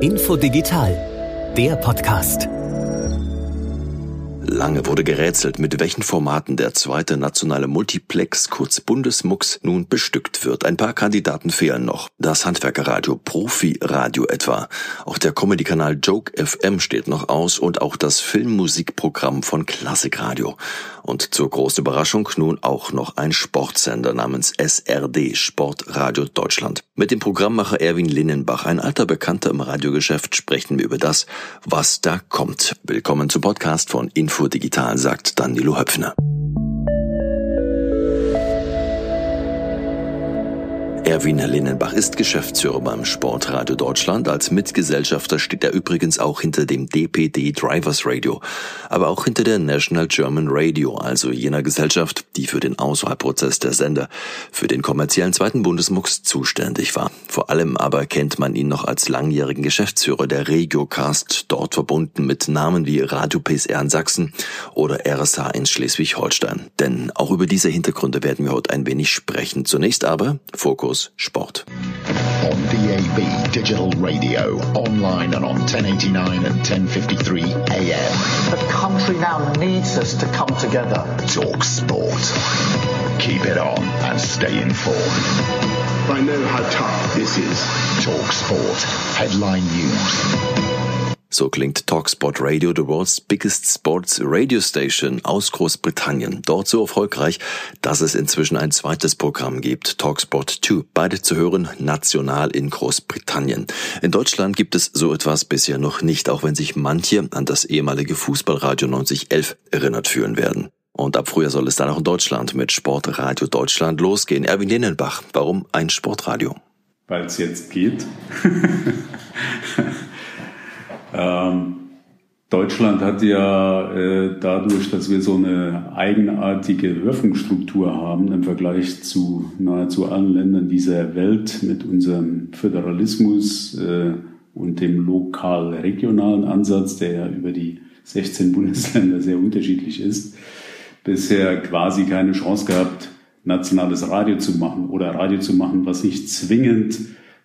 Info Digital, der Podcast. Lange wurde gerätselt, mit welchen Formaten der zweite nationale Multiplex, kurz Bundesmux, nun bestückt wird. Ein paar Kandidaten fehlen noch. Das Handwerkerradio Profi-Radio etwa. Auch der Comedy-Kanal Joke FM steht noch aus und auch das Filmmusikprogramm von Klassikradio. Und zur großen Überraschung nun auch noch ein Sportsender namens SRD, Sportradio Deutschland. Mit dem Programmmacher Erwin Linnenbach, ein alter Bekannter im Radiogeschäft, sprechen wir über das, was da kommt. Willkommen zum Podcast von Info Digital, sagt Danilo Höpfner. Erwin Linnenbach ist Geschäftsführer beim Sportradio Deutschland. Als Mitgesellschafter steht er übrigens auch hinter dem DPD Drivers Radio, aber auch hinter der National German Radio, also jener Gesellschaft, die für den Auswahlprozess der Sender für den kommerziellen zweiten Bundesmux zuständig war. Vor allem aber kennt man ihn noch als langjährigen Geschäftsführer der Regiocast, dort verbunden mit Namen wie Radio PSR in Sachsen oder RSH in Schleswig-Holstein. Denn auch über diese Hintergründe werden wir heute ein wenig sprechen. Zunächst aber Fokus Sport. On DAB Digital Radio, online and on 1089 and 1053 AM. The country now needs us to come together. Talk Sport. Keep it on and stay informed. I know how tough this is. Talk Sport. Headline News. So klingt Talksport Radio, the world's biggest sports radio station aus Großbritannien. Dort so erfolgreich, dass es inzwischen ein zweites Programm gibt, Talksport 2. Beide zu hören national in Großbritannien. In Deutschland gibt es so etwas bisher noch nicht, auch wenn sich manche an das ehemalige Fußballradio 9011 erinnert fühlen werden. Und ab Frühjahr soll es dann auch in Deutschland mit Sportradio Deutschland losgehen. Erwin Linnenbach, warum ein Sportradio? Weil es jetzt geht. Ähm, Deutschland hat ja äh, dadurch, dass wir so eine eigenartige Hörfunkstruktur haben im Vergleich zu nahezu allen Ländern dieser Welt mit unserem Föderalismus äh, und dem lokal-regionalen Ansatz, der ja über die 16 Bundesländer sehr unterschiedlich ist, bisher quasi keine Chance gehabt, nationales Radio zu machen oder Radio zu machen, was nicht zwingend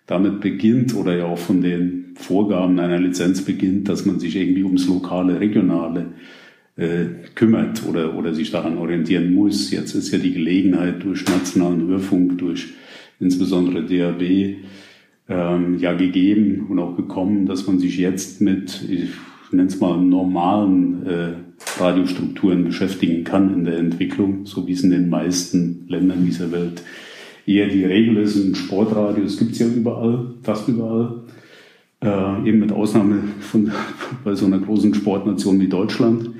damit beginnt oder ja auch von den Vorgaben einer Lizenz beginnt, dass man sich irgendwie ums lokale, regionale äh, kümmert oder, oder sich daran orientieren muss. Jetzt ist ja die Gelegenheit durch nationalen Hörfunk, durch insbesondere DAB ähm, ja gegeben und auch gekommen, dass man sich jetzt mit, ich nenne es mal, normalen äh, Radiostrukturen beschäftigen kann in der Entwicklung, so wie es in den meisten Ländern dieser Welt eher die Regel ist. Ein Sportradio, es gibt es ja überall, fast überall. Äh, eben mit Ausnahme von bei so einer großen Sportnation wie Deutschland,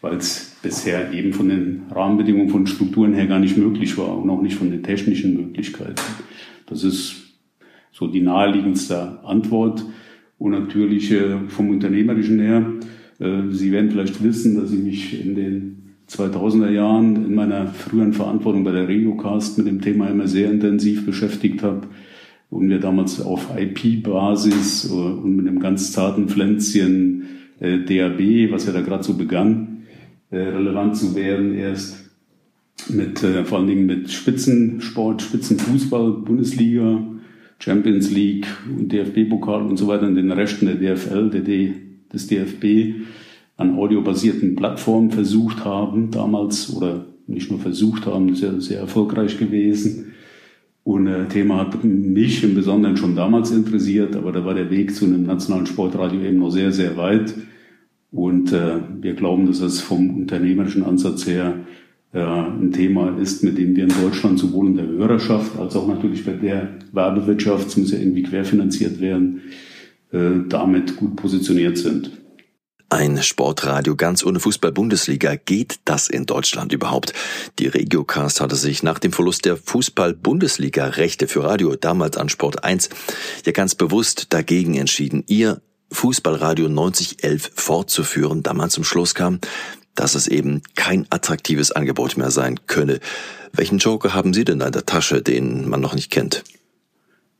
weil es bisher eben von den Rahmenbedingungen, von Strukturen her gar nicht möglich war und auch nicht von den technischen Möglichkeiten. Das ist so die naheliegendste Antwort. Und natürlich äh, vom Unternehmerischen her, äh, Sie werden vielleicht wissen, dass ich mich in den 2000er Jahren in meiner früheren Verantwortung bei der Regiocast mit dem Thema immer sehr intensiv beschäftigt habe und wir damals auf IP-Basis äh, und mit einem ganz zarten Pflänzchen äh, DAB, was ja da gerade so begann, äh, relevant zu werden, erst mit äh, vor allen Dingen mit Spitzensport, Spitzenfußball, Bundesliga, Champions League und DFB-Pokal und so weiter und den Resten der DFL, der D, des DFB an audiobasierten Plattformen versucht haben, damals, oder nicht nur versucht haben, ja sehr erfolgreich gewesen. Und äh, Thema hat mich im Besonderen schon damals interessiert, aber da war der Weg zu einem nationalen Sportradio eben noch sehr, sehr weit. Und äh, wir glauben, dass es vom unternehmerischen Ansatz her äh, ein Thema ist, mit dem wir in Deutschland sowohl in der Hörerschaft als auch natürlich bei der Werbewirtschaft, es muss ja irgendwie querfinanziert werden, äh, damit gut positioniert sind. Ein Sportradio ganz ohne Fußball-Bundesliga. Geht das in Deutschland überhaupt? Die Regiocast hatte sich nach dem Verlust der Fußball-Bundesliga-Rechte für Radio damals an Sport 1 ja ganz bewusst dagegen entschieden, ihr Fußballradio 9011 fortzuführen, da man zum Schluss kam, dass es eben kein attraktives Angebot mehr sein könne. Welchen Joker haben Sie denn in der Tasche, den man noch nicht kennt?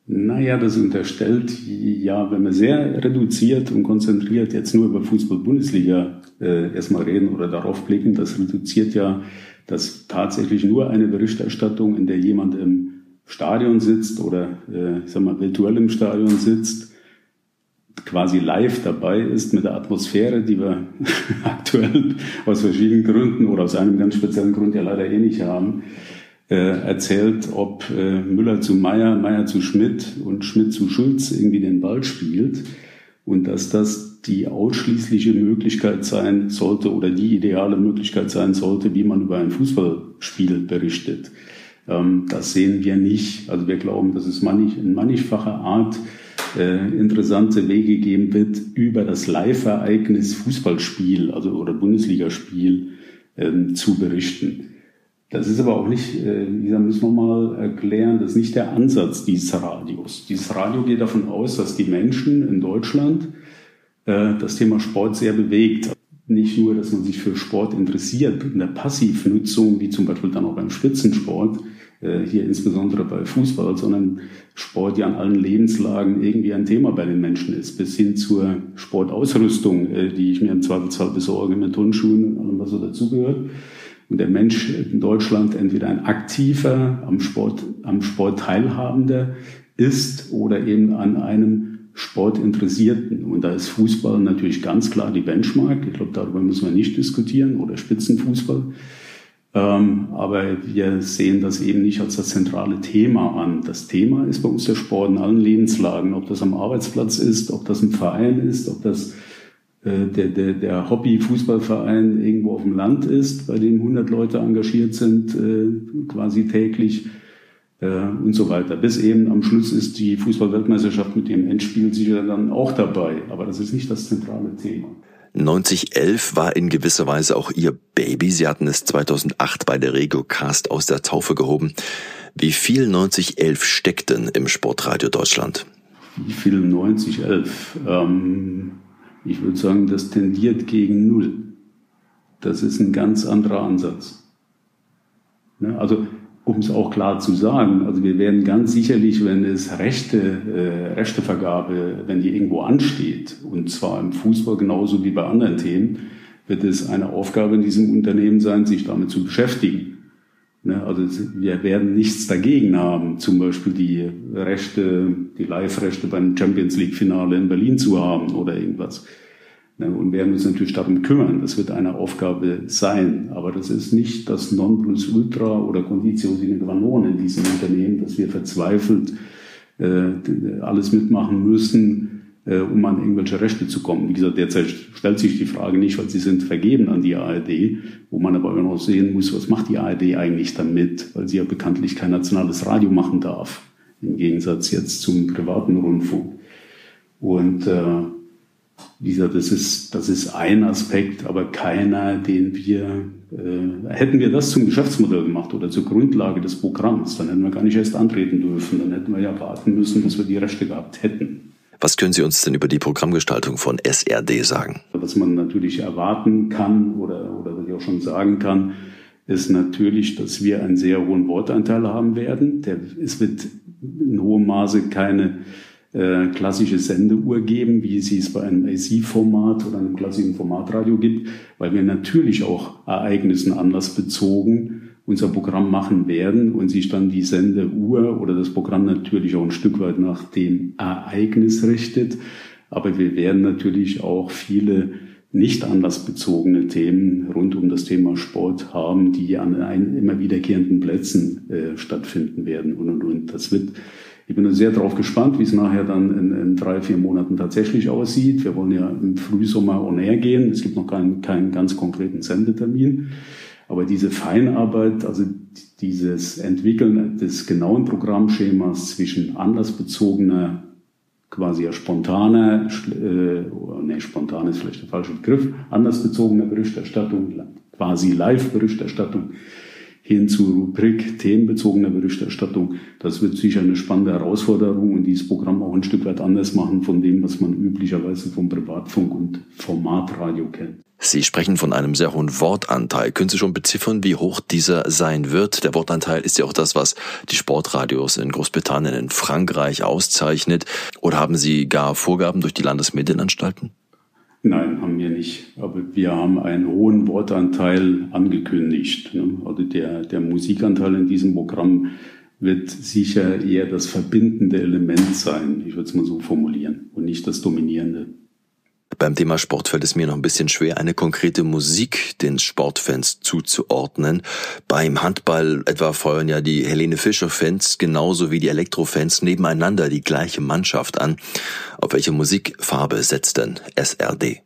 Naja, das unterstellt, ja, wenn wir sehr reduziert und konzentriert jetzt nur über Fußball-Bundesliga äh, erstmal reden oder darauf blicken, das reduziert ja, dass tatsächlich nur eine Berichterstattung, in der jemand im Stadion sitzt oder, äh, ich sag mal, virtuell im Stadion sitzt, quasi live dabei ist mit der Atmosphäre, die wir aktuell aus verschiedenen Gründen oder aus einem ganz speziellen Grund ja leider eh nicht haben, erzählt, ob äh, Müller zu Meier, Meier zu Schmidt und Schmidt zu Schulz irgendwie den Ball spielt und dass das die ausschließliche Möglichkeit sein sollte oder die ideale Möglichkeit sein sollte, wie man über ein Fußballspiel berichtet. Ähm, das sehen wir nicht. Also wir glauben, dass es in mannigfacher Art äh, interessante Wege geben wird, über das Live-Ereignis Fußballspiel also oder Bundesligaspiel ähm, zu berichten. Das ist aber auch nicht, äh, gesagt, müssen wir mal erklären, das ist nicht der Ansatz dieses Radios. Dieses Radio geht davon aus, dass die Menschen in Deutschland äh, das Thema Sport sehr bewegt. Nicht nur, dass man sich für Sport interessiert, in der Passivnutzung, wie zum Beispiel dann auch beim Spitzensport, äh, hier insbesondere bei Fußball, sondern Sport ja an allen Lebenslagen irgendwie ein Thema bei den Menschen ist, bis hin zur Sportausrüstung, äh, die ich mir im Zweifelsfall besorge mit Turnschuhen und allem, was so dazugehört. Und der Mensch in Deutschland entweder ein aktiver, am Sport, am Sport teilhabender ist oder eben an einem Sportinteressierten. Und da ist Fußball natürlich ganz klar die Benchmark. Ich glaube, darüber müssen wir nicht diskutieren oder Spitzenfußball. Ähm, aber wir sehen das eben nicht als das zentrale Thema an. Das Thema ist bei uns der Sport in allen Lebenslagen, ob das am Arbeitsplatz ist, ob das ein Verein ist, ob das der, der, der Hobby-Fußballverein irgendwo auf dem Land ist, bei dem 100 Leute engagiert sind, äh, quasi täglich äh, und so weiter. Bis eben am Schluss ist die Fußball-Weltmeisterschaft mit dem Endspiel sicher dann auch dabei. Aber das ist nicht das zentrale Thema. 9011 war in gewisser Weise auch ihr Baby. Sie hatten es 2008 bei der Regiocast aus der Taufe gehoben. Wie viel 9011 steckt denn im Sportradio Deutschland? Wie viel 9011? Ähm, ich würde sagen, das tendiert gegen Null. Das ist ein ganz anderer Ansatz. Ne? Also um es auch klar zu sagen, also wir werden ganz sicherlich, wenn es Rechte, äh, Rechtevergabe, wenn die irgendwo ansteht, und zwar im Fußball genauso wie bei anderen Themen, wird es eine Aufgabe in diesem Unternehmen sein, sich damit zu beschäftigen. Ne, also wir werden nichts dagegen haben, zum Beispiel die Rechte, die Live-Rechte beim Champions League-Finale in Berlin zu haben oder irgendwas. Ne, und werden uns natürlich darum kümmern. Das wird eine Aufgabe sein. Aber das ist nicht das Nonplusultra oder Conditio sine qua non in diesem Unternehmen, dass wir verzweifelt äh, alles mitmachen müssen, äh, um an irgendwelche Rechte zu kommen. Wie gesagt, derzeit stellt sich die Frage nicht, weil sie sind vergeben an die ARD, wo man aber auch noch sehen muss, was macht die ARD eigentlich damit, weil sie ja bekanntlich kein nationales Radio machen darf, im Gegensatz jetzt zum privaten Rundfunk. Und äh, wie gesagt, das ist, das ist ein Aspekt, aber keiner, den wir, äh, hätten wir das zum Geschäftsmodell gemacht oder zur Grundlage des Programms, dann hätten wir gar nicht erst antreten dürfen, dann hätten wir ja warten müssen, bis wir die Rechte gehabt hätten. Was können Sie uns denn über die Programmgestaltung von SRD sagen? Was man natürlich erwarten kann oder, oder was ich auch schon sagen kann, ist natürlich, dass wir einen sehr hohen Wortanteil haben werden. Der, es wird in hohem Maße keine äh, klassische Sendeuhr geben, wie sie es bei einem AC-Format oder einem klassischen Formatradio gibt, weil wir natürlich auch Ereignissen anlassbezogen unser Programm machen werden und sich dann die Sendeuhr oder das Programm natürlich auch ein Stück weit nach dem Ereignis richtet. Aber wir werden natürlich auch viele nicht anlassbezogene Themen rund um das Thema Sport haben, die an einen immer wiederkehrenden Plätzen äh, stattfinden werden und und und. Das wird ich bin sehr darauf gespannt, wie es nachher dann in, in, drei, vier Monaten tatsächlich aussieht. Wir wollen ja im Frühsommer on air gehen. Es gibt noch keinen, keinen ganz konkreten Sendetermin. Aber diese Feinarbeit, also dieses Entwickeln des genauen Programmschemas zwischen anlassbezogener, quasi ja spontaner, äh, nee, spontan ist vielleicht der falsche Begriff, anlassbezogener Berichterstattung, quasi Live-Berichterstattung, hin zur Rubrik themenbezogener Berichterstattung. Das wird sicher eine spannende Herausforderung und dieses Programm auch ein Stück weit anders machen von dem, was man üblicherweise vom Privatfunk und Formatradio kennt. Sie sprechen von einem sehr hohen Wortanteil. Können Sie schon beziffern, wie hoch dieser sein wird? Der Wortanteil ist ja auch das, was die Sportradios in Großbritannien, in Frankreich auszeichnet. Oder haben Sie gar Vorgaben durch die Landesmedienanstalten? Nein, haben wir nicht. Aber wir haben einen hohen Wortanteil angekündigt. Ne? Also der, der Musikanteil in diesem Programm wird sicher eher das verbindende Element sein, ich würde es mal so formulieren, und nicht das dominierende. Beim Thema Sport fällt es mir noch ein bisschen schwer, eine konkrete Musik den Sportfans zuzuordnen. Beim Handball etwa feuern ja die Helene Fischer-Fans genauso wie die Elektrofans nebeneinander die gleiche Mannschaft an. Auf welche Musikfarbe setzt denn SRD?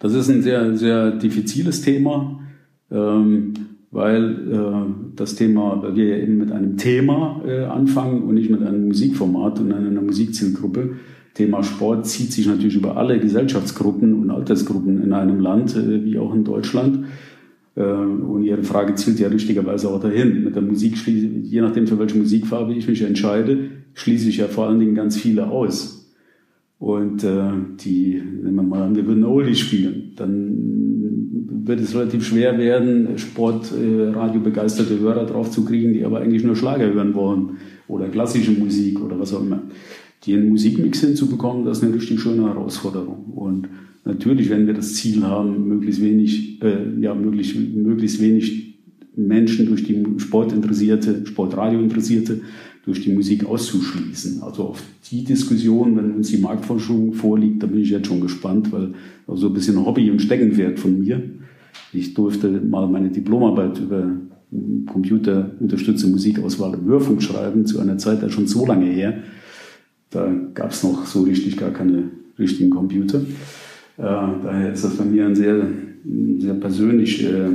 Das ist ein sehr, sehr diffiziles Thema, ähm, weil äh, das Thema, weil wir eben mit einem Thema äh, anfangen und nicht mit einem Musikformat und einer Musikzielgruppe. Thema Sport zieht sich natürlich über alle Gesellschaftsgruppen und Altersgruppen in einem Land, äh, wie auch in Deutschland. Äh, und Ihre Frage zielt ja richtigerweise auch dahin. Mit der Musik, je nachdem für welche Musikfarbe ich mich entscheide, schließe ich ja vor allen Dingen ganz viele aus. Und äh, die, wenn wir mal an, wir würden Oldie spielen, dann wird es relativ schwer werden, Sportradio begeisterte Hörer drauf zu kriegen, die aber eigentlich nur Schlager hören wollen oder klassische Musik oder was auch immer den Musikmix hinzubekommen, das ist eine richtig schöne Herausforderung. Und natürlich, wenn wir das Ziel haben, möglichst wenig, äh, ja, möglichst, möglichst wenig Menschen durch die Sportinteressierte, Sportradiointeressierte durch die Musik auszuschließen. Also auf die Diskussion, wenn uns die Marktforschung vorliegt, da bin ich jetzt schon gespannt, weil so ein bisschen Hobby und Steckenpferd von mir. Ich durfte mal meine Diplomarbeit über computerunterstützte Musikauswahl im Hörfunk schreiben, zu einer Zeit, da schon so lange her, da gab es noch so richtig gar keine richtigen Computer. Äh, daher ist das bei mir ein sehr, sehr persönlich äh,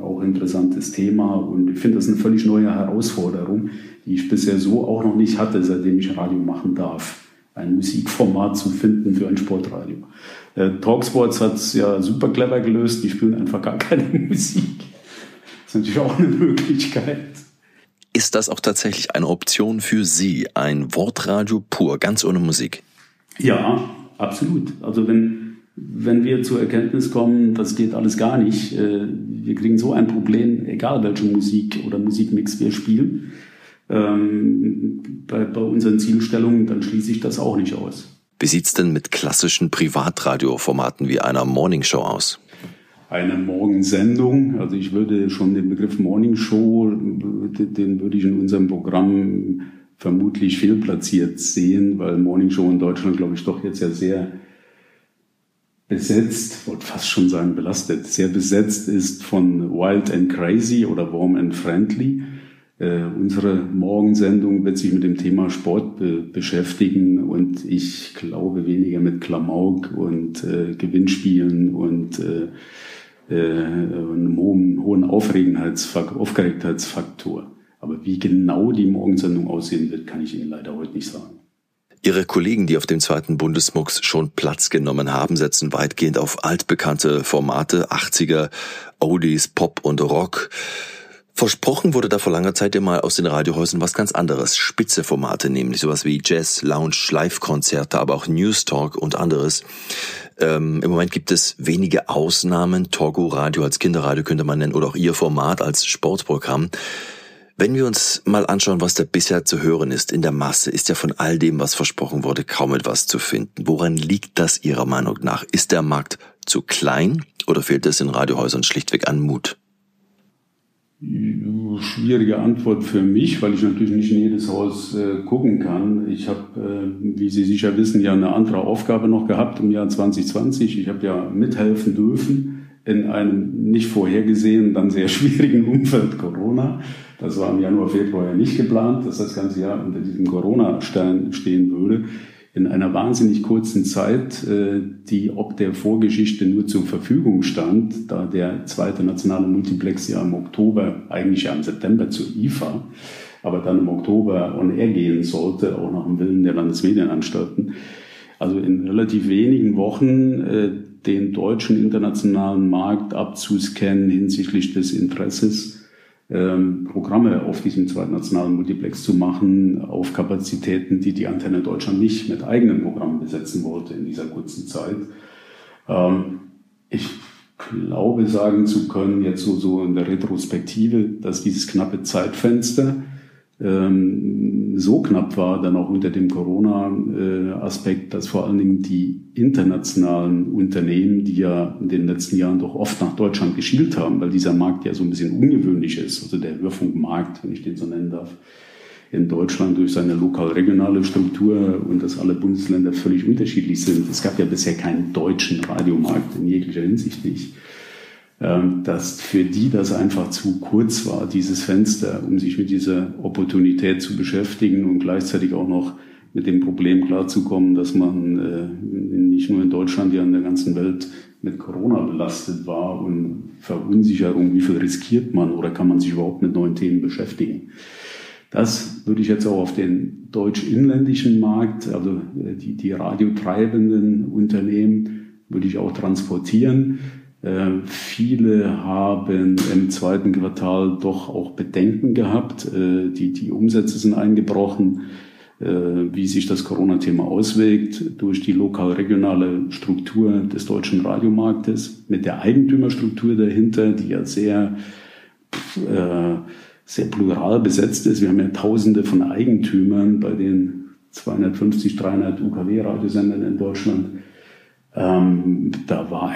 auch interessantes Thema und ich finde das eine völlig neue Herausforderung, die ich bisher so auch noch nicht hatte, seitdem ich Radio machen darf. Ein Musikformat zu finden für ein Sportradio. Äh, Talksports hat es ja super clever gelöst, die spielen einfach gar keine Musik. Das ist natürlich auch eine Möglichkeit. Ist das auch tatsächlich eine Option für Sie? Ein Wortradio pur, ganz ohne Musik? Ja, absolut. Also wenn, wenn wir zur Erkenntnis kommen, das geht alles gar nicht, äh, wir kriegen so ein Problem, egal welche Musik oder Musikmix wir spielen, ähm, bei, bei unseren Zielstellungen, dann schließe ich das auch nicht aus. Wie sieht's denn mit klassischen Privatradioformaten wie einer Morningshow aus? Eine Morgensendung. Also ich würde schon den Begriff Morning Show, den würde ich in unserem Programm vermutlich fehlplatziert sehen, weil Morning Show in Deutschland, glaube ich, doch jetzt ja sehr besetzt, wollte fast schon sagen belastet, sehr besetzt ist von Wild and Crazy oder Warm and Friendly. Äh, unsere Morgensendung wird sich mit dem Thema Sport be beschäftigen und ich glaube weniger mit Klamauk und äh, Gewinnspielen und äh, einem hohen, hohen Aufgeregtheitsfaktor. Aber wie genau die Morgensendung aussehen wird, kann ich Ihnen leider heute nicht sagen. Ihre Kollegen, die auf dem zweiten Bundesmux schon Platz genommen haben, setzen weitgehend auf altbekannte Formate, 80er, Oldies, Pop und Rock. Versprochen wurde da vor langer Zeit ja mal aus den Radiohäusern was ganz anderes. Spitze Formate, nämlich sowas wie Jazz, Lounge, Live-Konzerte, aber auch News Talk und anderes. Ähm, Im Moment gibt es wenige Ausnahmen. Togo Radio als Kinderradio könnte man nennen oder auch Ihr Format als Sportprogramm. Wenn wir uns mal anschauen, was da bisher zu hören ist in der Masse, ist ja von all dem, was versprochen wurde, kaum etwas zu finden. Woran liegt das Ihrer Meinung nach? Ist der Markt zu klein oder fehlt es in Radiohäusern schlichtweg an Mut? Schwierige Antwort für mich, weil ich natürlich nicht in jedes Haus äh, gucken kann. Ich habe, äh, wie Sie sicher wissen, ja eine andere Aufgabe noch gehabt im Jahr 2020. Ich habe ja mithelfen dürfen in einem nicht vorhergesehenen, dann sehr schwierigen Umfeld Corona. Das war im Januar, Februar ja nicht geplant, dass das ganze Jahr unter diesem Corona-Stern stehen würde in einer wahnsinnig kurzen Zeit, äh, die ob der Vorgeschichte nur zur Verfügung stand, da der zweite nationale Multiplex ja im Oktober, eigentlich ja im September zur IFA, aber dann im Oktober on air gehen sollte, auch nach dem Willen der Landesmedienanstalten. Also in relativ wenigen Wochen äh, den deutschen internationalen Markt abzuscannen hinsichtlich des Interesses ähm, Programme auf diesem zweiten nationalen Multiplex zu machen, auf Kapazitäten, die die Antenne Deutschland nicht mit eigenen Programmen besetzen wollte in dieser kurzen Zeit. Ähm, ich glaube sagen zu können, jetzt so, so in der Retrospektive, dass dieses knappe Zeitfenster ähm, so knapp war, dann auch unter dem Corona-Aspekt, dass vor allen Dingen die internationalen Unternehmen, die ja in den letzten Jahren doch oft nach Deutschland geschielt haben, weil dieser Markt ja so ein bisschen ungewöhnlich ist, also der Hörfunkmarkt, wenn ich den so nennen darf, in Deutschland durch seine lokal-regionale Struktur und dass alle Bundesländer völlig unterschiedlich sind. Es gab ja bisher keinen deutschen Radiomarkt in jeglicher Hinsicht nicht. Ähm, dass für die das einfach zu kurz war, dieses Fenster, um sich mit dieser Opportunität zu beschäftigen und gleichzeitig auch noch mit dem Problem klarzukommen, dass man äh, nicht nur in Deutschland, ja in der ganzen Welt mit Corona belastet war und Verunsicherung, wie viel riskiert man oder kann man sich überhaupt mit neuen Themen beschäftigen. Das würde ich jetzt auch auf den deutsch-inländischen Markt, also äh, die, die radiotreibenden Unternehmen, würde ich auch transportieren. Äh, viele haben im zweiten Quartal doch auch Bedenken gehabt. Äh, die, die Umsätze sind eingebrochen. Äh, wie sich das Corona-Thema auswirkt durch die lokal-regionale Struktur des deutschen Radiomarktes mit der Eigentümerstruktur dahinter, die ja sehr, sehr plural besetzt ist. Wir haben ja Tausende von Eigentümern bei den 250, 300 UKW-Radiosendern in Deutschland ähm, da war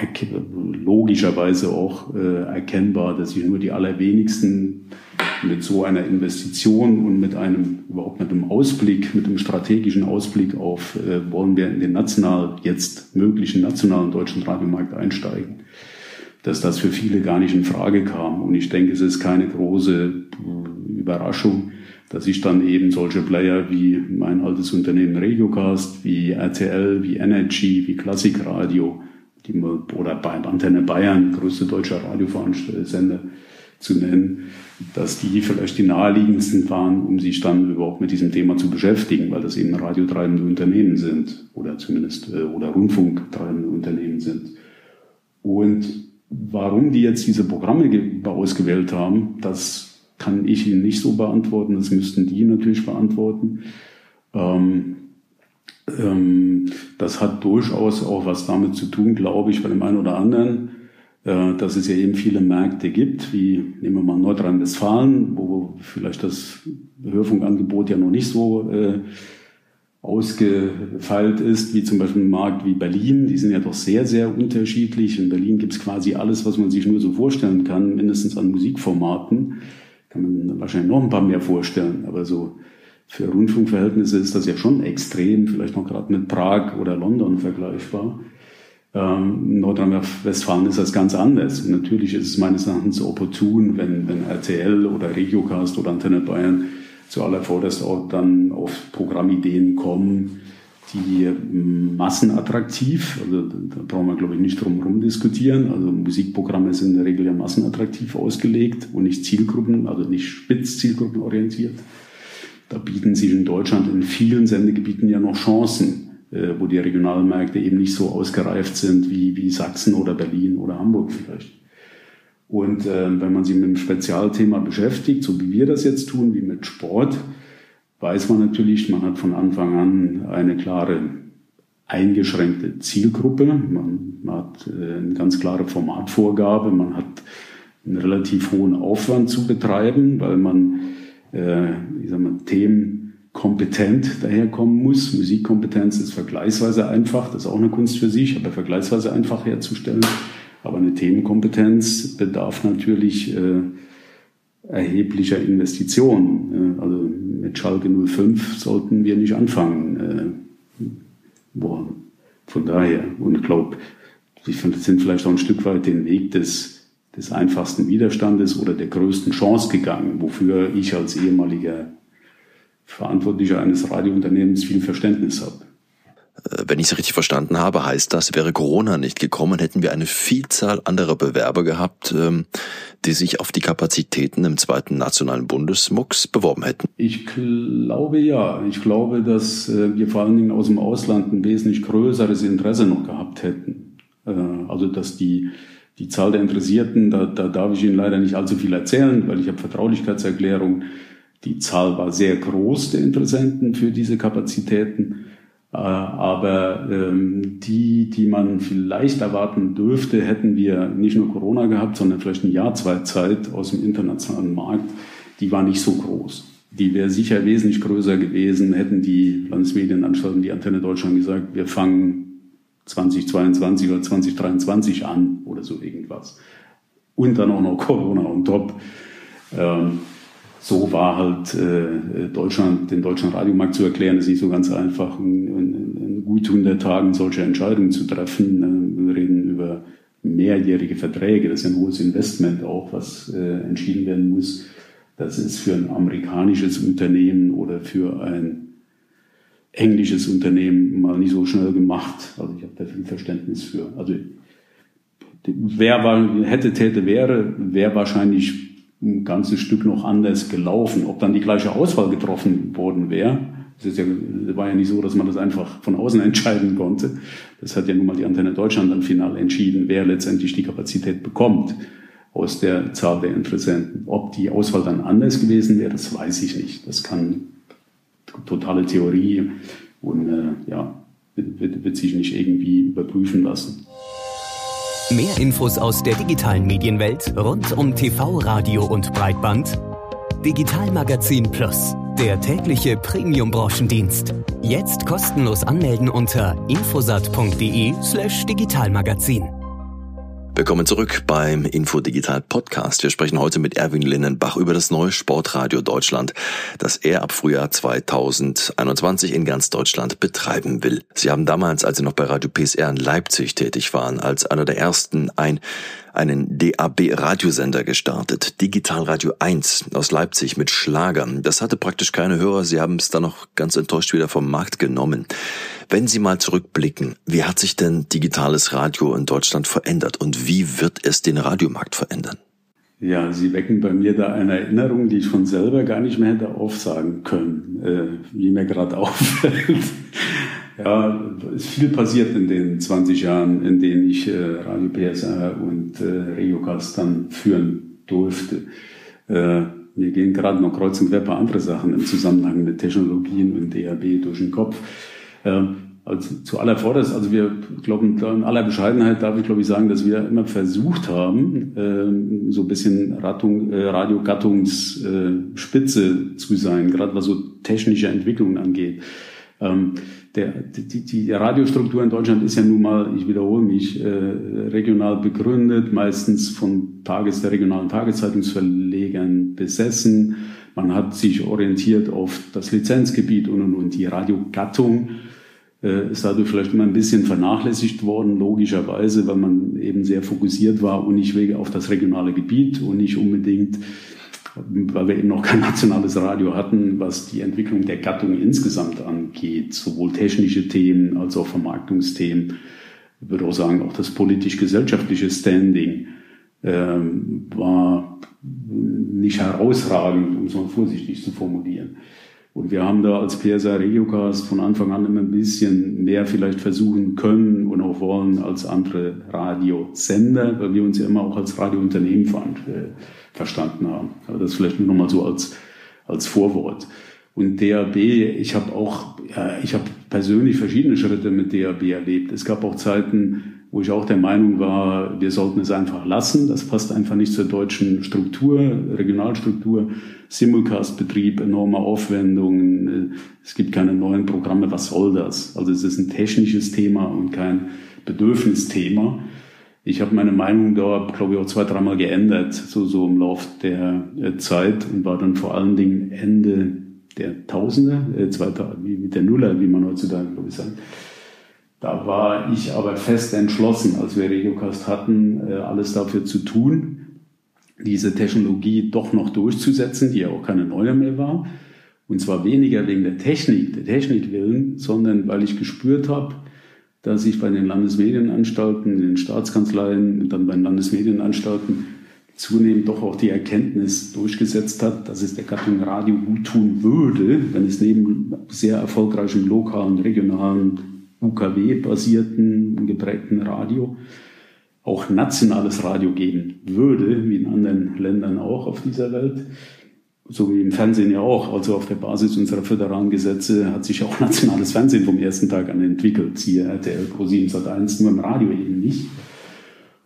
logischerweise auch äh, erkennbar, dass sich nur die allerwenigsten mit so einer Investition und mit einem überhaupt mit einem Ausblick, mit einem strategischen Ausblick auf, äh, wollen wir in den national jetzt möglichen nationalen deutschen Radiomarkt einsteigen, dass das für viele gar nicht in Frage kam. Und ich denke, es ist keine große Überraschung, dass ich dann eben solche Player wie mein altes Unternehmen Regiocast, wie RTL, wie Energy, wie Klassikradio, die, oder bei Antenne Bayern, größte deutscher Radiosender zu nennen, dass die vielleicht die naheliegendsten waren, um sich dann überhaupt mit diesem Thema zu beschäftigen, weil das eben radiotreibende Unternehmen sind oder zumindest äh, oder Rundfunktreibende Unternehmen sind. Und warum die jetzt diese Programme ausgewählt haben, das kann ich Ihnen nicht so beantworten, das müssten die natürlich beantworten. Ähm, ähm, das hat durchaus auch was damit zu tun, glaube ich, bei dem einen oder anderen, äh, dass es ja eben viele Märkte gibt, wie nehmen wir mal Nordrhein-Westfalen, wo vielleicht das Hörfunkangebot ja noch nicht so äh, ausgefeilt ist, wie zum Beispiel ein Markt wie Berlin. Die sind ja doch sehr, sehr unterschiedlich. In Berlin gibt es quasi alles, was man sich nur so vorstellen kann, mindestens an Musikformaten kann man wahrscheinlich noch ein paar mehr vorstellen, aber so für Rundfunkverhältnisse ist das ja schon extrem, vielleicht noch gerade mit Prag oder London vergleichbar. Ähm, Nordrhein-Westfalen ist das ganz anders. Und natürlich ist es meines Erachtens opportun, wenn, wenn RTL oder Regiocast oder Antenne Bayern zuallervorderst auch dann auf Programmideen kommen, die massenattraktiv, also da brauchen wir glaube ich nicht drum herum diskutieren, also Musikprogramme sind in der Regel ja massenattraktiv ausgelegt und nicht Zielgruppen, also nicht spitz zielgruppenorientiert. Da bieten sich in Deutschland in vielen Sendegebieten ja noch Chancen, äh, wo die regionalen Märkte eben nicht so ausgereift sind wie, wie Sachsen oder Berlin oder Hamburg vielleicht. Und äh, wenn man sich mit einem Spezialthema beschäftigt, so wie wir das jetzt tun, wie mit Sport, weiß man natürlich, man hat von Anfang an eine klare eingeschränkte Zielgruppe, man hat äh, eine ganz klare Formatvorgabe, man hat einen relativ hohen Aufwand zu betreiben, weil man äh, ich sag mal, Themen kompetent daherkommen muss. Musikkompetenz ist vergleichsweise einfach, das ist auch eine Kunst für sich, aber vergleichsweise einfach herzustellen. Aber eine Themenkompetenz bedarf natürlich äh, erheblicher Investitionen. Also mit Schalke 05 sollten wir nicht anfangen äh, wollen. Von daher, und ich glaube, finde, sind vielleicht auch ein Stück weit den Weg des, des einfachsten Widerstandes oder der größten Chance gegangen, wofür ich als ehemaliger Verantwortlicher eines Radiounternehmens viel Verständnis habe. Äh, wenn ich es richtig verstanden habe, heißt das, wäre Corona nicht gekommen, hätten wir eine Vielzahl anderer Bewerber gehabt, ähm, die sich auf die Kapazitäten im zweiten nationalen Bundesmux beworben hätten. Ich glaube ja. Ich glaube, dass äh, wir vor allen Dingen aus dem Ausland ein wesentlich größeres Interesse noch gehabt hätten. Äh, also dass die die Zahl der Interessierten, da, da darf ich Ihnen leider nicht allzu viel erzählen, weil ich habe Vertraulichkeitserklärung. Die Zahl war sehr groß der Interessenten für diese Kapazitäten. Äh, aber ähm, die, die man vielleicht erwarten dürfte, hätten wir nicht nur Corona gehabt, sondern vielleicht ein Jahr, zwei Zeit aus dem internationalen Markt, die war nicht so groß. die wäre sicher wesentlich größer gewesen, hätten die Landesmedienanstalten, die Antenne Deutschland gesagt, wir fangen 2022 oder 2023 an oder so irgendwas. Und dann auch noch Corona on top. Ähm, so war halt äh, Deutschland, den deutschen Radiomarkt zu erklären, ist nicht so ganz einfach, in, in, in gut 100 Tagen solche Entscheidungen zu treffen. Äh, wir reden über mehrjährige Verträge, das ist ein hohes Investment auch, was äh, entschieden werden muss. Das ist für ein amerikanisches Unternehmen oder für ein englisches Unternehmen mal nicht so schnell gemacht. Also ich habe da viel Verständnis für. Also wer war, hätte, täte, wäre, wäre wahrscheinlich ein ganzes Stück noch anders gelaufen. Ob dann die gleiche Auswahl getroffen worden wäre, es ja, war ja nicht so, dass man das einfach von außen entscheiden konnte. Das hat ja nun mal die Antenne Deutschland dann final entschieden, wer letztendlich die Kapazität bekommt aus der Zahl der Interessenten. Ob die Auswahl dann anders gewesen wäre, das weiß ich nicht. Das kann totale Theorie und äh, ja, wird, wird sich nicht irgendwie überprüfen lassen. Mehr Infos aus der digitalen Medienwelt rund um TV, Radio und Breitband. Digitalmagazin Plus, der tägliche Premium-Branchendienst. Jetzt kostenlos anmelden unter infosat.de/digitalmagazin. Willkommen zurück beim Info Digital Podcast. Wir sprechen heute mit Erwin Linnenbach über das neue Sportradio Deutschland, das er ab Frühjahr 2021 in ganz Deutschland betreiben will. Sie haben damals, als Sie noch bei Radio PSR in Leipzig tätig waren, als einer der ersten ein einen DAB-Radiosender gestartet, Digital Radio 1 aus Leipzig mit Schlagern. Das hatte praktisch keine Hörer, sie haben es dann noch ganz enttäuscht wieder vom Markt genommen. Wenn Sie mal zurückblicken, wie hat sich denn digitales Radio in Deutschland verändert und wie wird es den Radiomarkt verändern? Ja, Sie wecken bei mir da eine Erinnerung, die ich von selber gar nicht mehr hätte aufsagen können, äh, wie mir gerade auffällt. Ja, ist viel passiert in den 20 Jahren, in denen ich äh, Radio PSR und äh, Regiocast dann führen durfte. Äh, mir gehen gerade noch kreuz und quer ein paar andere Sachen im Zusammenhang mit Technologien und DAB durch den Kopf. Ähm, also zuallervorderst, also wir glauben, in aller Bescheidenheit darf ich glaube ich sagen, dass wir immer versucht haben, äh, so ein bisschen Rattung, äh, Radiogattungsspitze äh, zu sein, gerade was so technische Entwicklungen angeht. Ähm, der, die, die Radiostruktur in Deutschland ist ja nun mal, ich wiederhole mich, äh, regional begründet, meistens von Tages, der regionalen Tageszeitungsverlegern besessen. Man hat sich orientiert auf das Lizenzgebiet und, und, und die Radiogattung äh, ist dadurch vielleicht immer ein bisschen vernachlässigt worden, logischerweise, weil man eben sehr fokussiert war und nicht auf das regionale Gebiet und nicht unbedingt weil wir eben noch kein nationales Radio hatten, was die Entwicklung der Gattung insgesamt angeht, sowohl technische Themen als auch Vermarktungsthemen. Ich würde auch sagen, auch das politisch-gesellschaftliche Standing ähm, war nicht herausragend, um es mal vorsichtig zu formulieren. Und wir haben da als PSA Regiocast von Anfang an immer ein bisschen mehr vielleicht versuchen können und auch wollen als andere Radiosender, weil wir uns ja immer auch als Radiounternehmen äh, verstanden haben. Aber das vielleicht nur nochmal so als, als Vorwort. Und DAB, ich habe auch, ich habe persönlich verschiedene Schritte mit DAB erlebt. Es gab auch Zeiten, wo ich auch der Meinung war, wir sollten es einfach lassen. Das passt einfach nicht zur deutschen Struktur, Regionalstruktur. Simulcast-Betrieb, enorme Aufwendungen. Es gibt keine neuen Programme. Was soll das? Also es ist ein technisches Thema und kein Bedürfnisthema. Ich habe meine Meinung da, glaube ich, auch zwei, dreimal geändert, so, so im Lauf der äh, Zeit und war dann vor allen Dingen Ende der Tausende, äh, zweiter, wie mit der Nuller, wie man heutzutage, glaube ich, sagt. Da war ich aber fest entschlossen, als wir Regiocast hatten, äh, alles dafür zu tun, diese Technologie doch noch durchzusetzen, die ja auch keine neue mehr war. Und zwar weniger wegen der Technik, der Technik willen, sondern weil ich gespürt habe, dass sich bei den Landesmedienanstalten, den Staatskanzleien und dann bei den Landesmedienanstalten zunehmend doch auch die Erkenntnis durchgesetzt hat, dass es der Gattung Radio gut tun würde, wenn es neben sehr erfolgreichem lokalen, regionalen, UKW-basierten, geprägten Radio auch nationales Radio geben würde, wie in anderen Ländern auch auf dieser Welt so wie im Fernsehen ja auch, also auf der Basis unserer föderalen Gesetze hat sich auch nationales Fernsehen vom ersten Tag an entwickelt. Hier RTL Pro7 Sat1 nur im Radio eben nicht.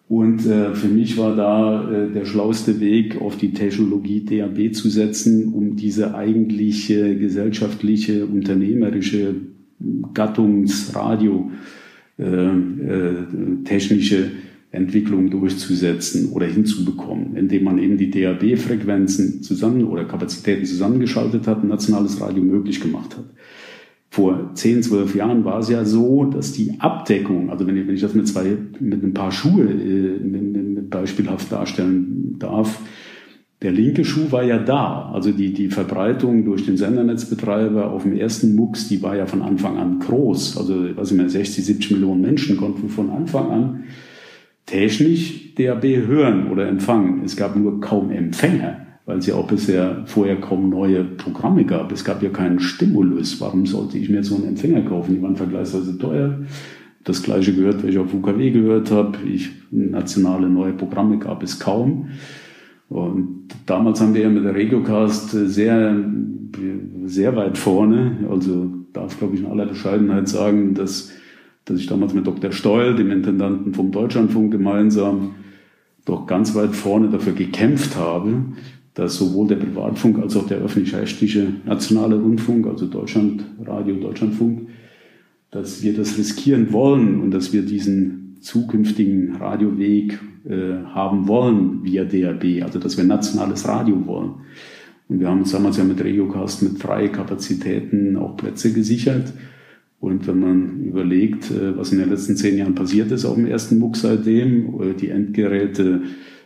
Und äh, für mich war da äh, der schlauste Weg, auf die Technologie DAB zu setzen, um diese eigentliche gesellschaftliche, unternehmerische Gattungsradio äh, äh, technische Entwicklung durchzusetzen oder hinzubekommen, indem man eben die DAB-Frequenzen zusammen oder Kapazitäten zusammengeschaltet hat, ein nationales Radio möglich gemacht hat. Vor 10, 12 Jahren war es ja so, dass die Abdeckung, also wenn ich, wenn ich das mit zwei, mit ein paar Schuhe äh, beispielhaft darstellen darf, der linke Schuh war ja da. Also die, die Verbreitung durch den Sendernetzbetreiber auf dem ersten MUX, die war ja von Anfang an groß. Also, was ich mehr, 60, 70 Millionen Menschen konnten von Anfang an technisch DAB hören oder empfangen. Es gab nur kaum Empfänger, weil es ja auch bisher vorher kaum neue Programme gab. Es gab ja keinen Stimulus. Warum sollte ich mir so einen Empfänger kaufen? Die waren vergleichsweise teuer. Das gleiche gehört, weil ich auf UKW gehört habe. Ich, nationale neue Programme gab es kaum. Und damals haben wir ja mit der Regiocast sehr, sehr weit vorne, also darf glaube ich in aller Bescheidenheit sagen, dass, dass ich damals mit Dr. Steul, dem Intendanten vom Deutschlandfunk gemeinsam, doch ganz weit vorne dafür gekämpft habe, dass sowohl der Privatfunk als auch der öffentlich-rechtliche nationale Rundfunk, also Deutschlandradio, Deutschlandfunk, dass wir das riskieren wollen und dass wir diesen zukünftigen Radioweg äh, haben wollen via DRB, also dass wir nationales Radio wollen. Und wir haben uns damals ja mit Regiocast mit freien Kapazitäten auch Plätze gesichert. Und wenn man überlegt, äh, was in den letzten zehn Jahren passiert ist auf dem ersten MUX seitdem, äh, die Endgeräte,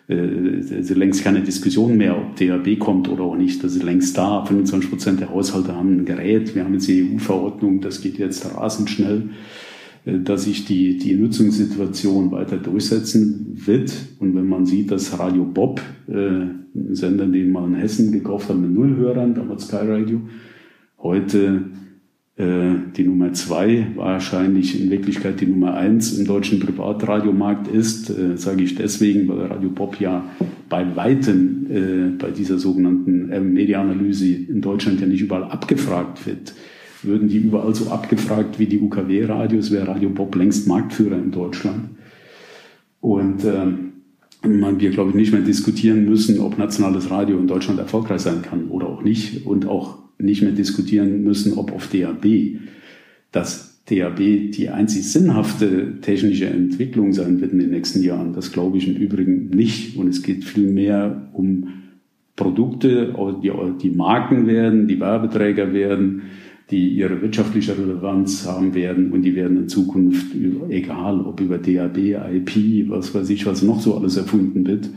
es ist längst keine Diskussion mehr, ob DAB kommt oder auch nicht. Das ist längst da. 25 Prozent der Haushalte haben ein Gerät. Wir haben jetzt die EU-Verordnung, das geht jetzt rasend schnell. Äh, dass sich die, die Nutzungssituation weiter durchsetzen wird. Und wenn man sieht, dass Radio Bob, äh, ein Sender, den man in Hessen gekauft hat mit Nullhörern, damals Sky Radio, heute äh, die Nummer zwei wahrscheinlich in Wirklichkeit die Nummer eins im deutschen Privatradiomarkt ist, äh, sage ich deswegen, weil Radio Bob ja bei Weitem äh, bei dieser sogenannten äh, Mediaanalyse in Deutschland ja nicht überall abgefragt wird würden die überall so abgefragt wie die UKW-Radios, wäre Radio Bob längst Marktführer in Deutschland. Und ähm, man, wir, glaube ich, nicht mehr diskutieren müssen, ob nationales Radio in Deutschland erfolgreich sein kann oder auch nicht. Und auch nicht mehr diskutieren müssen, ob auf DAB. Dass DAB die einzig sinnhafte technische Entwicklung sein wird in den nächsten Jahren, das glaube ich im Übrigen nicht. Und es geht vielmehr um Produkte, die, Marken werden, die Werbeträger werden, die ihre wirtschaftliche Relevanz haben werden und die werden in Zukunft, egal ob über DAB, IP, was weiß ich, was noch so alles erfunden wird,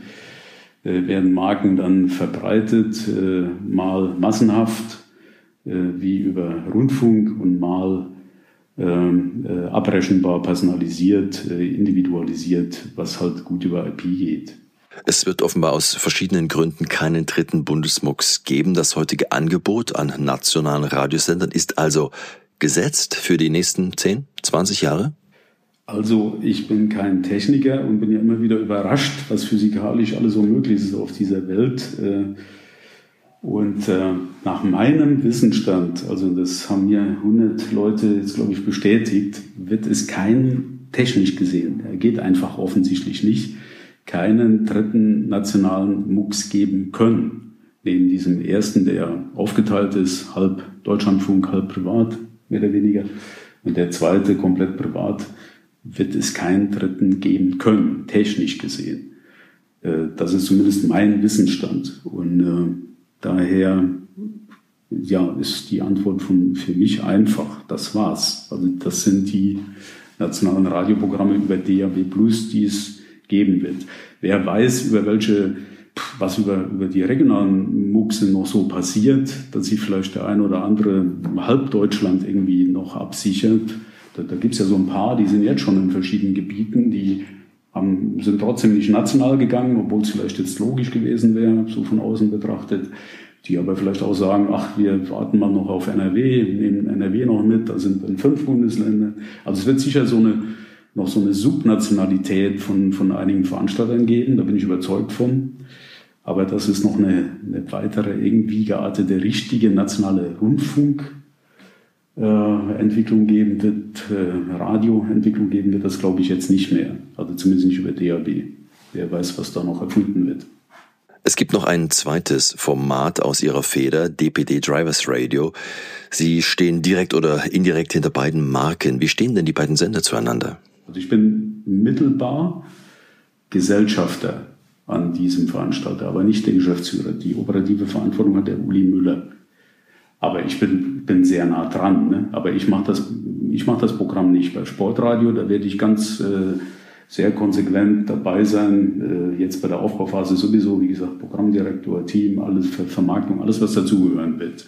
äh, werden Marken dann verbreitet, äh, mal massenhaft wie über Rundfunk und mal ähm, abrechenbar, personalisiert, individualisiert, was halt gut über IP geht. Es wird offenbar aus verschiedenen Gründen keinen dritten Bundesmux geben. Das heutige Angebot an nationalen Radiosendern ist also gesetzt für die nächsten 10, 20 Jahre? Also ich bin kein Techniker und bin ja immer wieder überrascht, was physikalisch alles so möglich ist auf dieser Welt. Und äh, nach meinem Wissensstand, also das haben mir 100 Leute jetzt, glaube ich, bestätigt, wird es kein technisch gesehen. Er geht einfach offensichtlich nicht keinen dritten nationalen MUX geben können. Neben diesem ersten, der aufgeteilt ist, halb Deutschlandfunk, halb privat, mehr oder weniger. Und der zweite, komplett privat, wird es keinen dritten geben können, technisch gesehen. Äh, das ist zumindest mein Wissensstand. Und äh, daher ja, ist die Antwort von, für mich einfach. Das war's. Also das sind die nationalen Radioprogramme über DAB Plus, die es geben wird. Wer weiß, über welche, was über, über die regionalen Muxe noch so passiert, dass sich vielleicht der ein oder andere halb Deutschland irgendwie noch absichert. Da, da gibt es ja so ein paar, die sind jetzt schon in verschiedenen Gebieten, die haben, sind trotzdem nicht national gegangen, obwohl es vielleicht jetzt logisch gewesen wäre, so von außen betrachtet die aber vielleicht auch sagen, ach, wir warten mal noch auf NRW, nehmen NRW noch mit, da sind dann fünf Bundesländer. Also es wird sicher so eine, noch so eine Subnationalität von, von einigen Veranstaltern geben, da bin ich überzeugt von. Aber dass es noch eine, eine weitere, irgendwie geartete, richtige nationale Rundfunk Entwicklung geben wird, äh, Radioentwicklung geben wird, das glaube ich jetzt nicht mehr. Also zumindest nicht über DAB. Wer weiß, was da noch erfunden wird. Es gibt noch ein zweites Format aus Ihrer Feder, DPD Drivers Radio. Sie stehen direkt oder indirekt hinter beiden Marken. Wie stehen denn die beiden Sender zueinander? Also ich bin mittelbar Gesellschafter an diesem Veranstalter, aber nicht der Geschäftsführer. Die operative Verantwortung hat der Uli Müller. Aber ich bin, bin sehr nah dran. Ne? Aber ich mache das, mach das Programm nicht. Bei Sportradio, da werde ich ganz äh, sehr konsequent dabei sein. Äh, jetzt bei der Aufbauphase sowieso, wie gesagt, Programmdirektor, Team, alles für Vermarktung, alles, was dazugehören wird.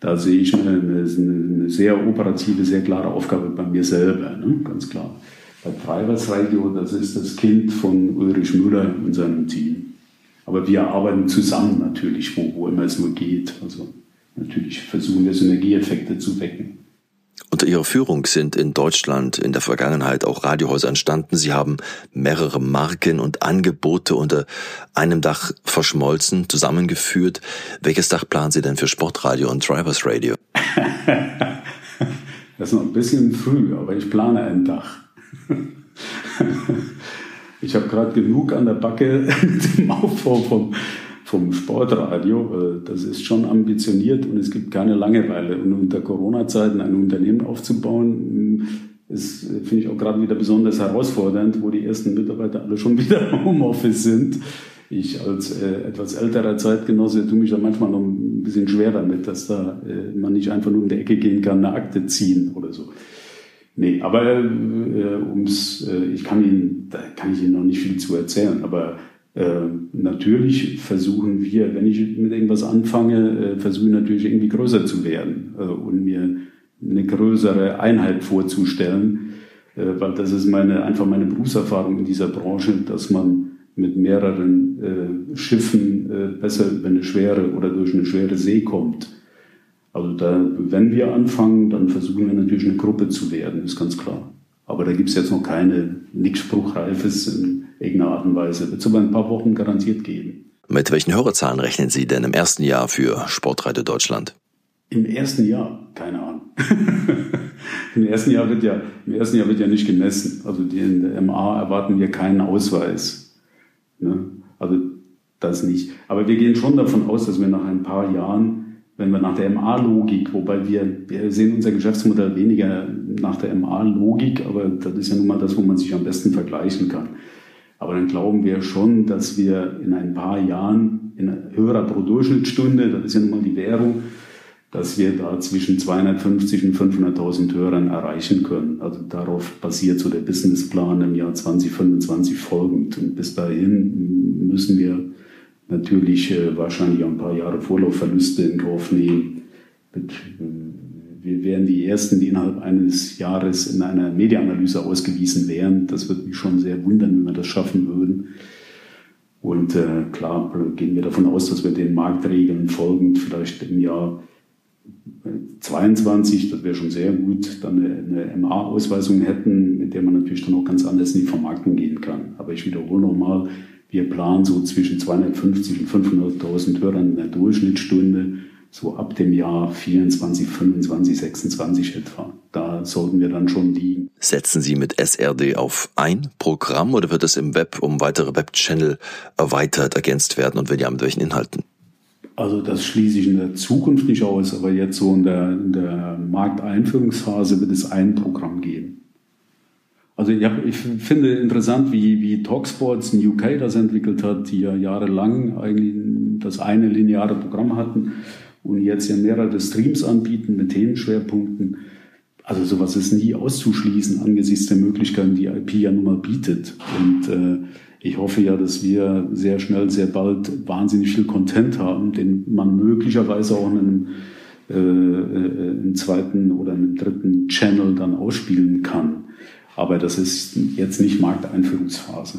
Da sehe ich eine, eine, sehr operative, sehr klare Aufgabe bei mir selber, ne? ganz klar. Bei Drivers das ist das Kind von Ulrich Müller und seinem Team. Aber wir arbeiten zusammen natürlich, wo, wo immer es nur geht. Also natürlich versuchen wir Synergieeffekte zu wecken. Unter Ihrer Führung sind in Deutschland in der Vergangenheit auch Radiohäuser entstanden. Sie haben mehrere Marken und Angebote unter einem Dach verschmolzen, zusammengeführt. Welches Dach planen Sie denn für Sportradio und Drivers Radio? das ist noch ein bisschen früh, aber ich plane ein Dach. ich habe gerade genug an der Backe mit dem Aufbau vom, vom Sportradio. Das ist schon ambitioniert und es gibt keine Langeweile. Und unter Corona-Zeiten ein Unternehmen aufzubauen, ist, finde ich auch gerade wieder besonders herausfordernd, wo die ersten Mitarbeiter alle schon wieder im Homeoffice sind. Ich als äh, etwas älterer Zeitgenosse tue mich da manchmal noch ein bisschen schwer damit, dass da äh, man nicht einfach nur um die Ecke gehen kann, eine Akte ziehen oder so. Nee, aber äh, ums, äh, ich kann Ihnen, da kann ich Ihnen noch nicht viel zu erzählen, aber äh, natürlich versuchen wir, wenn ich mit irgendwas anfange, äh, versuche ich natürlich irgendwie größer zu werden äh, und mir eine größere Einheit vorzustellen, äh, weil das ist meine, einfach meine Berufserfahrung in dieser Branche, dass man mit mehreren äh, Schiffen äh, besser über eine schwere oder durch eine schwere See kommt. Also da, wenn wir anfangen, dann versuchen wir natürlich eine Gruppe zu werden, ist ganz klar. Aber da gibt es jetzt noch keine, nichts Spruchreifes in irgendeiner Art und Weise. Wird es aber ein paar Wochen garantiert geben. Mit welchen Hörerzahlen rechnen Sie denn im ersten Jahr für Sportreite Deutschland? Im ersten Jahr, keine Ahnung. Im ersten Jahr wird ja, im ersten Jahr wird ja nicht gemessen. Also die, in der MA erwarten wir keinen Ausweis. Ne? Also das nicht. Aber wir gehen schon davon aus, dass wir nach ein paar Jahren wenn wir nach der MA-Logik, wobei wir, wir sehen unser Geschäftsmodell weniger nach der MA-Logik, aber das ist ja nun mal das, wo man sich am besten vergleichen kann. Aber dann glauben wir schon, dass wir in ein paar Jahren in höherer pro Durchschnittsstunde, das ist ja nun mal die Währung, dass wir da zwischen 250 und 500.000 Hörern erreichen können. Also darauf basiert so der Businessplan im Jahr 2025 folgend. Und bis dahin müssen wir natürlich äh, wahrscheinlich ein paar Jahre Vorlaufverluste in Kauf nehmen. Äh, wir wären die Ersten, die innerhalb eines Jahres in einer Medienanalyse ausgewiesen wären. Das würde mich schon sehr wundern, wenn wir das schaffen würden. Und äh, klar gehen wir davon aus, dass wir den Marktregeln folgend vielleicht im Jahr 22, das wäre schon sehr gut, dann eine, eine MA-Ausweisung hätten, mit der man natürlich dann auch ganz anders in die Vermarktung gehen kann. Aber ich wiederhole nochmal, wir planen so zwischen 250 und 500.000 Hörern in der Durchschnittsstunde, so ab dem Jahr 24, 25, 26 etwa. Da sollten wir dann schon liegen. Setzen Sie mit SRD auf ein Programm oder wird es im Web um weitere Webchannel erweitert, ergänzt werden und wenn ja, mit welchen Inhalten? Also das schließe ich in der Zukunft nicht aus, aber jetzt so in der, in der Markteinführungsphase wird es ein Programm geben. Also ja, ich finde interessant, wie, wie Talksports in UK das entwickelt hat, die ja jahrelang eigentlich das eine lineare Programm hatten und jetzt ja mehrere Streams anbieten mit Themenschwerpunkten. Also sowas ist nie auszuschließen angesichts der Möglichkeiten, die IP ja nun mal bietet. Und äh, ich hoffe ja, dass wir sehr schnell, sehr bald wahnsinnig viel Content haben, den man möglicherweise auch in einem, äh, äh einem zweiten oder einem dritten Channel dann ausspielen kann. Aber das ist jetzt nicht Markteinführungsphase.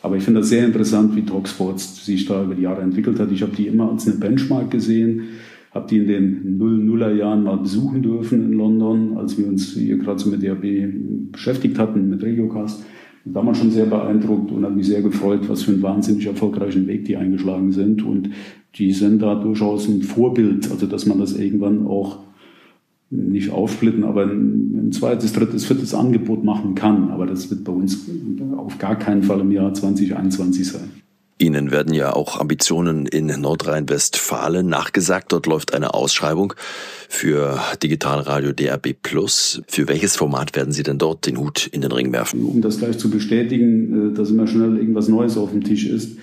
Aber ich finde das sehr interessant, wie Talksports sich da über die Jahre entwickelt hat. Ich habe die immer als eine Benchmark gesehen, habe die in den Null-Nuller Jahren mal besuchen dürfen in London, als wir uns hier gerade so mit DAB beschäftigt hatten, mit Regiocast. Damals schon sehr beeindruckt und hat mich sehr gefreut, was für einen wahnsinnig erfolgreichen Weg die eingeschlagen sind. Und die sind da durchaus ein Vorbild, also dass man das irgendwann auch nicht aufsplitten, aber ein, zweites, drittes, viertes Angebot machen kann. Aber das wird bei uns auf gar keinen Fall im Jahr 2021 sein. Ihnen werden ja auch Ambitionen in Nordrhein-Westfalen nachgesagt. Dort läuft eine Ausschreibung für Digitalradio DRB Plus. Für welches Format werden Sie denn dort den Hut in den Ring werfen? Um das gleich zu bestätigen, äh, dass immer schnell irgendwas Neues auf dem Tisch ist.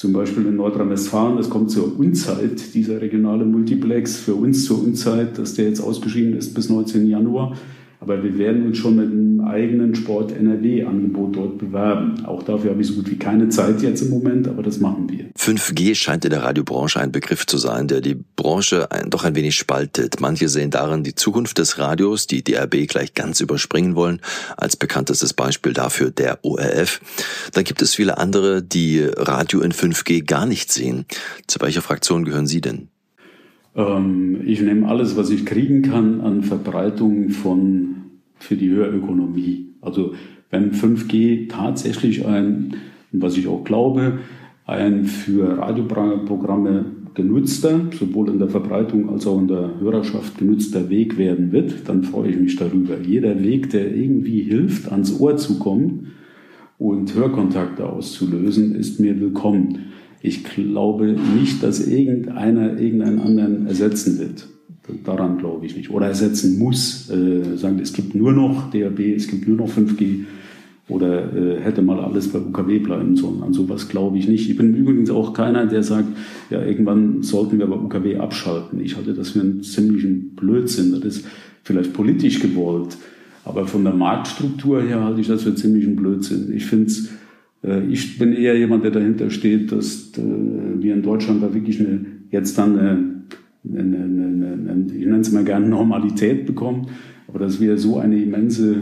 Zum Beispiel in Nordrhein-Westfalen, das kommt zur Unzeit, dieser regionale Multiplex, für uns zur Unzeit, dass der jetzt ausgeschrieben ist bis 19. Januar. Aber wir werden uns schon mit einem eigenen Sport NRW-Angebot dort bewerben. Auch dafür habe ich so gut wie keine Zeit jetzt im Moment, aber das machen wir. 5G scheint in der Radiobranche ein Begriff zu sein, der die Branche ein, doch ein wenig spaltet. Manche sehen darin die Zukunft des Radios, die DRB gleich ganz überspringen wollen. Als bekanntestes Beispiel dafür der ORF. Dann gibt es viele andere, die Radio in 5G gar nicht sehen. Zu welcher Fraktion gehören Sie denn? Ähm, ich nehme alles, was ich kriegen kann an Verbreitung von für die Hörökonomie. Also wenn 5G tatsächlich ein, was ich auch glaube, ein für Radioprogramme genutzter, sowohl in der Verbreitung als auch in der Hörerschaft genutzter Weg werden wird, dann freue ich mich darüber. Jeder Weg, der irgendwie hilft, ans Ohr zu kommen und Hörkontakte auszulösen, ist mir willkommen. Ich glaube nicht, dass irgendeiner irgendeinen anderen ersetzen wird. Daran glaube ich nicht. Oder ersetzen muss. Äh, sagen, es gibt nur noch DAB, es gibt nur noch 5G. Oder äh, hätte mal alles bei UKW bleiben sollen. An sowas glaube ich nicht. Ich bin übrigens auch keiner, der sagt, ja, irgendwann sollten wir bei UKW abschalten. Ich halte das für einen ziemlichen Blödsinn. Das ist vielleicht politisch gewollt. Aber von der Marktstruktur her halte ich das für ziemlichen Blödsinn. Ich finde es ich bin eher jemand, der dahinter steht, dass äh, wir in Deutschland da wirklich eine, jetzt dann eine, eine, eine ich nenne es mal gerne Normalität bekommen, aber dass wir so eine immense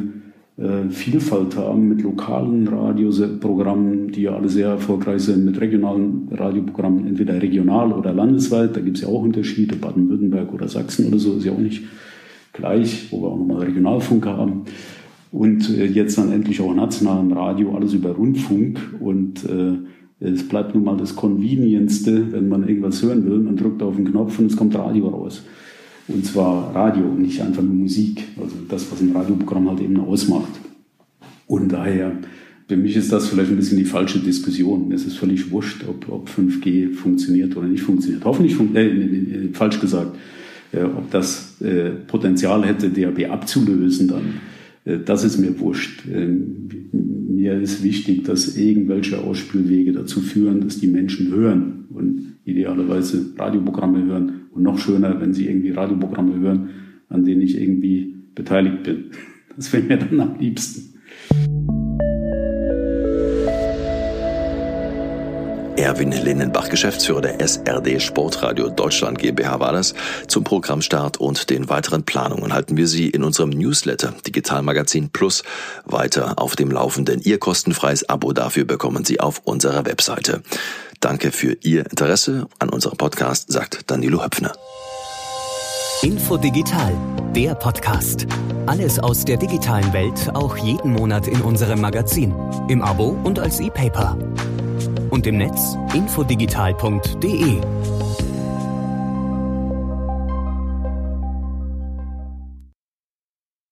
äh, Vielfalt haben mit lokalen Radioprogrammen, die ja alle sehr erfolgreich sind, mit regionalen Radioprogrammen, entweder regional oder landesweit, da gibt es ja auch Unterschiede, Baden-Württemberg oder Sachsen oder so ist ja auch nicht gleich, wo wir auch nochmal Regionalfunk haben und äh, jetzt dann endlich auch nationalen Radio, alles über Rundfunk. Und äh, es bleibt nun mal das Convenientste, wenn man irgendwas hören will. Man drückt auf den Knopf und es kommt Radio raus. Und zwar Radio und nicht einfach nur Musik. Also das, was ein Radioprogramm halt eben ausmacht. Und daher, für mich ist das vielleicht ein bisschen die falsche Diskussion. Es ist völlig wurscht, ob, ob 5G funktioniert oder nicht funktioniert. Hoffentlich, fun äh, falsch gesagt, äh, ob das äh, Potenzial hätte, DAB abzulösen dann das ist mir wurscht. Ähm, mir ist wichtig, dass irgendwelche Ausspielwege dazu führen, dass die Menschen hören und idealerweise Radioprogramme hören. Und noch schöner, wenn sie irgendwie Radioprogramme hören, an denen ich irgendwie beteiligt bin. Das wäre mir dann am liebsten. Erwin Linnenbach, Geschäftsführer der SRD Sportradio Deutschland GmbH war das. Zum Programmstart und den weiteren Planungen halten wir Sie in unserem Newsletter Digitalmagazin Plus weiter auf dem Laufenden. Ihr kostenfreies Abo dafür bekommen Sie auf unserer Webseite. Danke für Ihr Interesse an unserem Podcast, sagt Danilo Höpfner. Info Digital, der Podcast. Alles aus der digitalen Welt, auch jeden Monat in unserem Magazin. Im Abo und als E-Paper und im Netz infodigital.de.